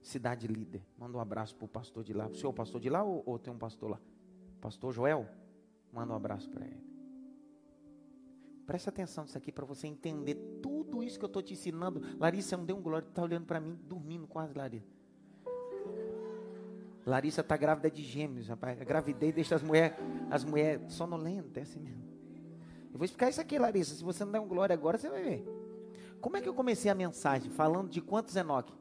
S1: Cidade líder. Manda um abraço para o pastor de lá. O senhor é o pastor de lá ou, ou tem um pastor lá? Pastor Joel, manda um abraço para ele. Presta atenção nisso aqui para você entender tudo isso que eu estou te ensinando. Larissa, não deu um glória, está olhando para mim, dormindo quase, Larissa. Larissa está grávida de gêmeos, rapaz. A gravidez deixa as mulheres as mulher sonolentas, é assim mesmo. Eu vou explicar isso aqui, Larissa. Se você não der um glória agora, você vai ver. Como é que eu comecei a mensagem? Falando de quantos Enoque?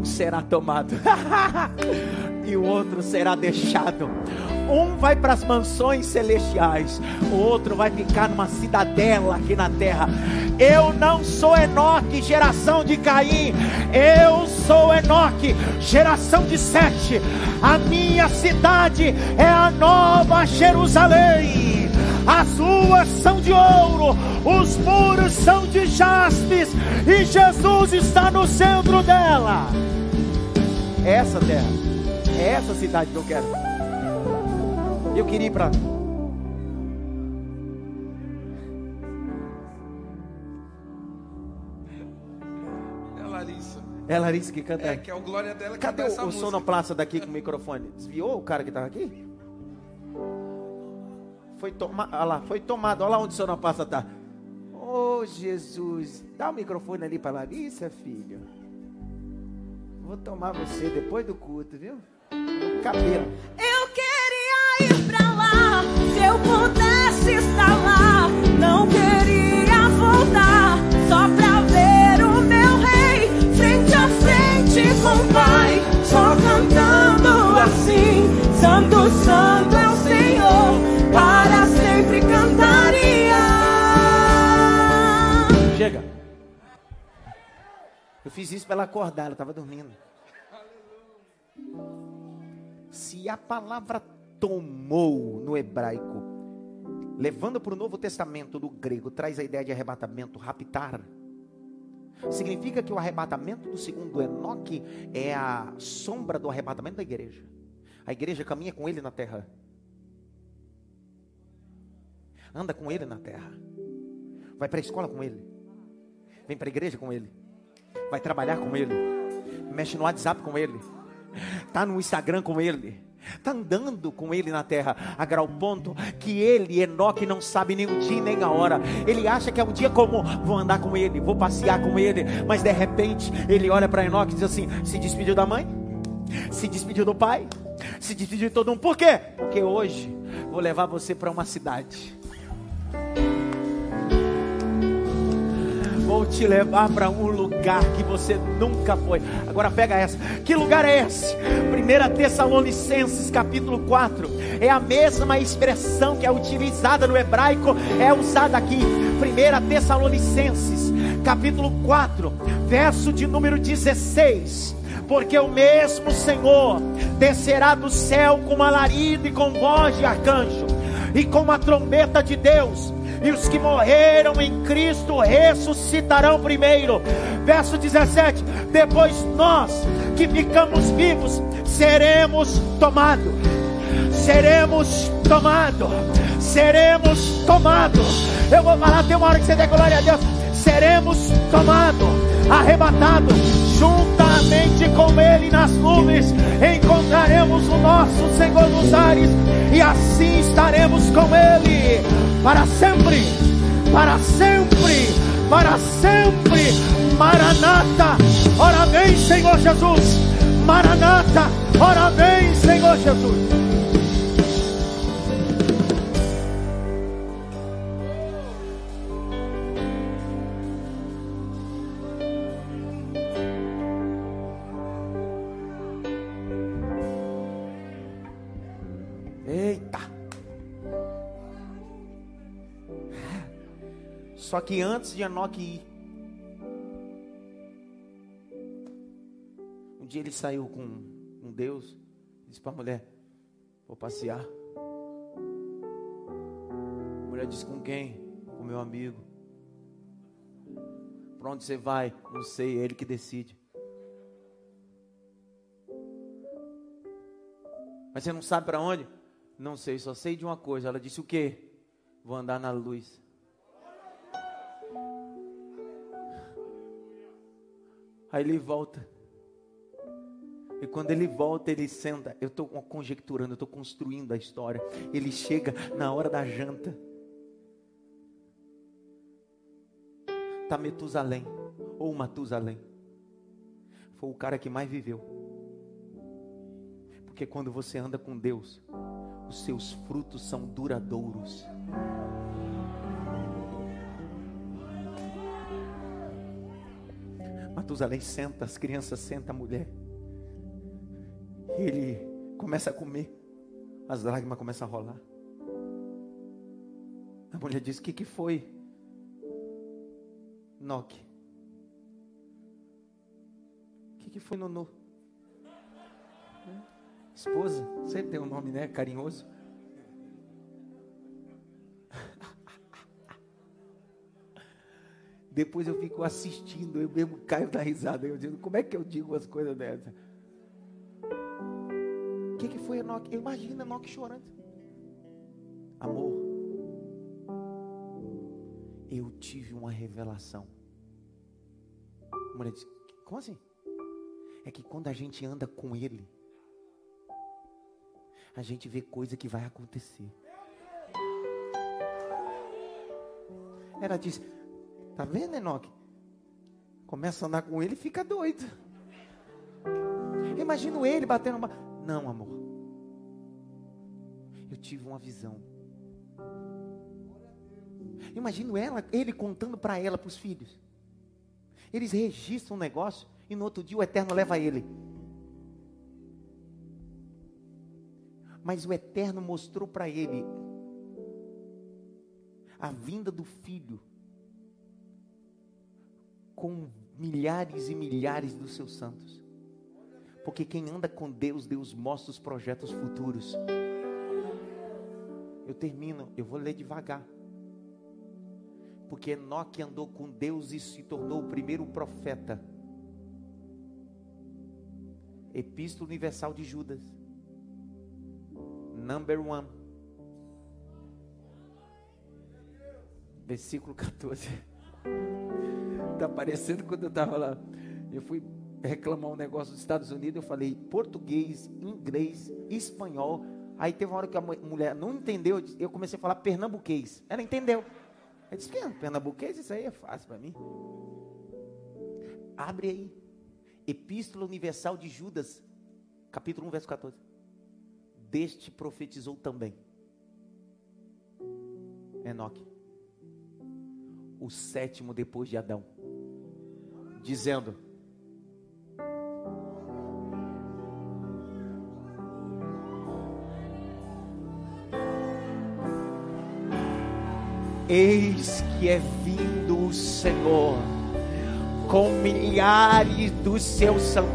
S1: Um será tomado e o outro será deixado. Um vai para as mansões celestiais, o outro vai ficar numa cidadela aqui na terra. Eu não sou Enoque, geração de Caim. Eu sou Enoque, geração de Sete. A minha cidade é a nova Jerusalém. As ruas são de ouro, os muros são de jaspes, e Jesus está no centro dela. É essa terra, é essa cidade que eu quero. Eu queria ir para.
S2: É Larissa.
S1: É Larissa que canta.
S2: É, que é o glória dela que
S1: Cadê o, o sonoplasta daqui com o microfone? Desviou o cara que estava aqui? Foi tomado, olha lá, foi tomado, olha lá onde o sonoplasta está. Ô Oh, Jesus. Dá o microfone ali para Larissa, filho. Vou tomar você depois do culto, viu? cabelo.
S3: Eu queria ir pra lá. Se eu pudesse estar lá. Não queria voltar. Só pra ver o meu rei. Frente a frente com o Pai. Só cantando assim. Santo, Santo
S1: Eu fiz isso para ela acordar, ela estava dormindo. Se a palavra tomou no hebraico, levando para o Novo Testamento do grego, traz a ideia de arrebatamento, raptar. Significa que o arrebatamento do segundo Enoque é a sombra do arrebatamento da igreja. A igreja caminha com ele na terra. Anda com ele na terra. Vai para a escola com ele. Vem para a igreja com ele. Vai trabalhar com ele. Mexe no WhatsApp com ele. Tá no Instagram com ele. Está andando com ele na terra, a grau ponto que ele, Enoque, não sabe nem o dia nem a hora. Ele acha que é um dia comum, vou andar com ele, vou passear com ele, mas de repente ele olha para Enoque e diz assim: se despediu da mãe, se despediu do pai, se despediu de todo mundo. Por quê? Porque hoje vou levar você para uma cidade vou te levar para um lugar que você nunca foi. Agora pega essa. Que lugar é esse? 1 Tessalonicenses, capítulo 4. É a mesma expressão que é utilizada no hebraico, é usada aqui. 1 Tessalonicenses, capítulo 4, verso de número 16 porque o mesmo Senhor descerá do céu com alarido e com voz de arcanjo, e com a trombeta de Deus, e os que morreram em Cristo ressuscitarão primeiro. Verso 17: Depois nós que ficamos vivos seremos tomados, seremos tomados, seremos tomados. Eu vou falar, tem uma hora que você der glória a Deus. Seremos tomados, arrebatados, juntamente com Ele nas nuvens, encontraremos o nosso Senhor nos ares, e assim estaremos com Ele para sempre, para sempre, para sempre. Maranata, ora vem, Senhor Jesus. Maranata, ora vem, Senhor Jesus. Só que antes de Enoque ir, um dia ele saiu com um Deus, disse para a mulher: Vou passear. A mulher disse: Com quem? Com meu amigo. Para onde você vai? Não sei, é ele que decide. Mas você não sabe para onde? Não sei, só sei de uma coisa. Ela disse o quê? Vou andar na luz. Aí ele volta. E quando ele volta, ele senta. Eu estou conjecturando, eu estou construindo a história. Ele chega na hora da janta. Está Metusalém, ou Matusalém. Foi o cara que mais viveu. Porque quando você anda com Deus, os seus frutos são duradouros. Matusalém senta, as crianças sentam a mulher. E ele começa a comer. As lágrimas começam a rolar. A mulher diz: O que, que foi? Noque. O que, que foi, Nonô? Esposa, você tem um nome, né? Carinhoso. Depois eu fico assistindo, eu mesmo caio da risada. Eu digo, como é que eu digo as coisas dessas? O que, que foi Enoque? Imagina Enoque chorando. Amor, eu tive uma revelação. A mulher disse, como assim? É que quando a gente anda com Ele, a gente vê coisa que vai acontecer. Ela disse, Tá vendo, Enoque? Começa a andar com ele e fica doido. Imagino ele batendo uma. Não, amor. Eu tive uma visão. Imagino ela, ele contando para ela, para os filhos. Eles registram um negócio e no outro dia o Eterno leva ele. Mas o Eterno mostrou para ele a vinda do filho com milhares e milhares dos seus santos. Porque quem anda com Deus, Deus mostra os projetos futuros. Eu termino, eu vou ler devagar. Porque Enoque andou com Deus e se tornou o primeiro profeta. Epístola Universal de Judas. Number one. Versículo 14. Está parecendo quando eu estava lá. Eu fui reclamar um negócio dos Estados Unidos, eu falei português, inglês, espanhol. Aí teve uma hora que a mulher não entendeu, eu comecei a falar pernambuquês. Ela entendeu. Eu disse, que pernambuquês? Isso aí é fácil para mim. Abre aí. Epístola Universal de Judas, capítulo 1, verso 14. Deste profetizou também. Enoque. O sétimo depois de Adão. Dizendo: Eis que é vindo o Senhor com milhares dos seus santos.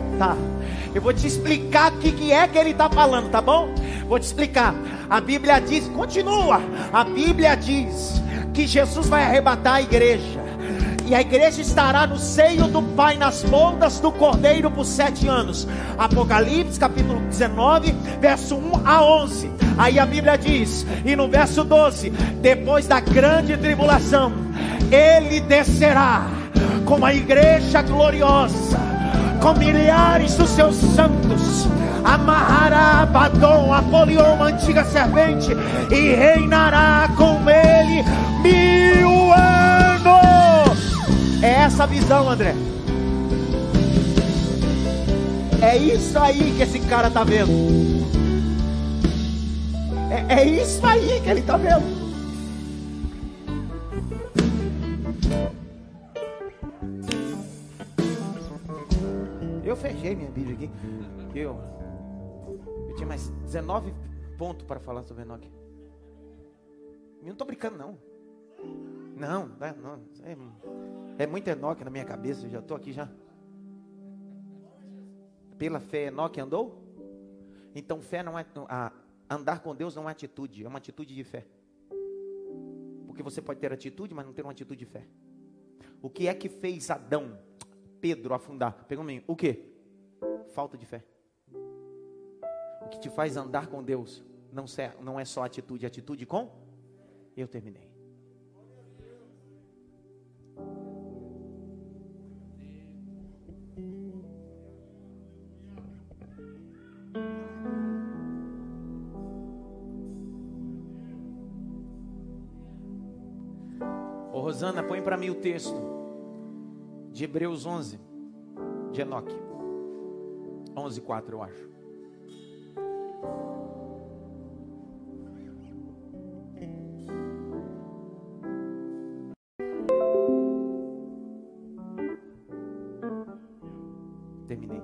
S1: Eu vou te explicar o que, que é que ele está falando, tá bom? Vou te explicar. A Bíblia diz, continua. A Bíblia diz que Jesus vai arrebatar a igreja e a igreja estará no seio do Pai, nas pontas do Cordeiro por sete anos. Apocalipse capítulo 19, verso 1 a 11. Aí a Bíblia diz, e no verso 12: depois da grande tribulação, ele descerá com a igreja gloriosa, com milhares dos seus santos amarrará Abaddon, Apolion, a antiga serpente, e reinará com ele mil anos. É essa visão, André. É isso aí que esse cara está vendo. É, é isso aí que ele está vendo. Aqui. Eu, eu tinha mais 19 pontos para falar sobre Enoque. Eu não estou brincando, não. Não, não, não. É, é muito Enoque na minha cabeça, eu já estou aqui já. Pela fé, Enoque andou? Então, fé não é. A, andar com Deus não é atitude, é uma atitude de fé. Porque você pode ter atitude, mas não ter uma atitude de fé. O que é que fez Adão, Pedro afundar? Pegou mim. O que? Falta de fé. O que te faz andar com Deus não, é só atitude, atitude com? Eu terminei. Rosana, põe para mim o texto de Hebreus 11, de Enoque. 11, 4, eu acho. Terminei.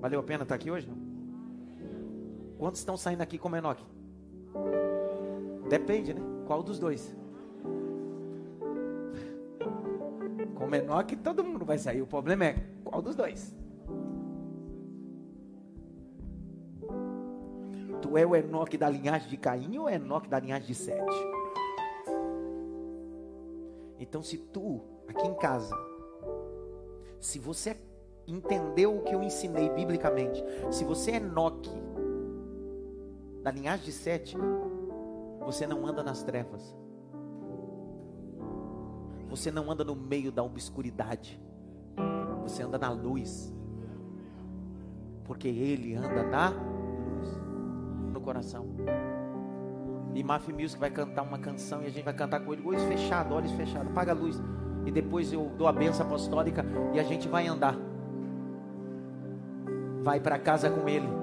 S1: Valeu a pena estar aqui hoje? Não? Quantos estão saindo aqui como Enoque? Depende, né? Qual dos dois? menor que todo mundo vai sair. O problema é qual dos dois? Tu é o Enoque da linhagem de Caim ou é Enoque da linhagem de Sete? Então, se tu, aqui em casa, se você entendeu o que eu ensinei biblicamente, se você é Enoque da linhagem de Sete, você não anda nas trevas. Você não anda no meio da obscuridade. Você anda na luz. Porque Ele anda na coração. E Mafia Music vai cantar uma canção e a gente vai cantar com ele, olhos fechados, olhos fechados, apaga a luz. e depois eu dou a benção apostólica e a gente vai andar. Vai para casa com ele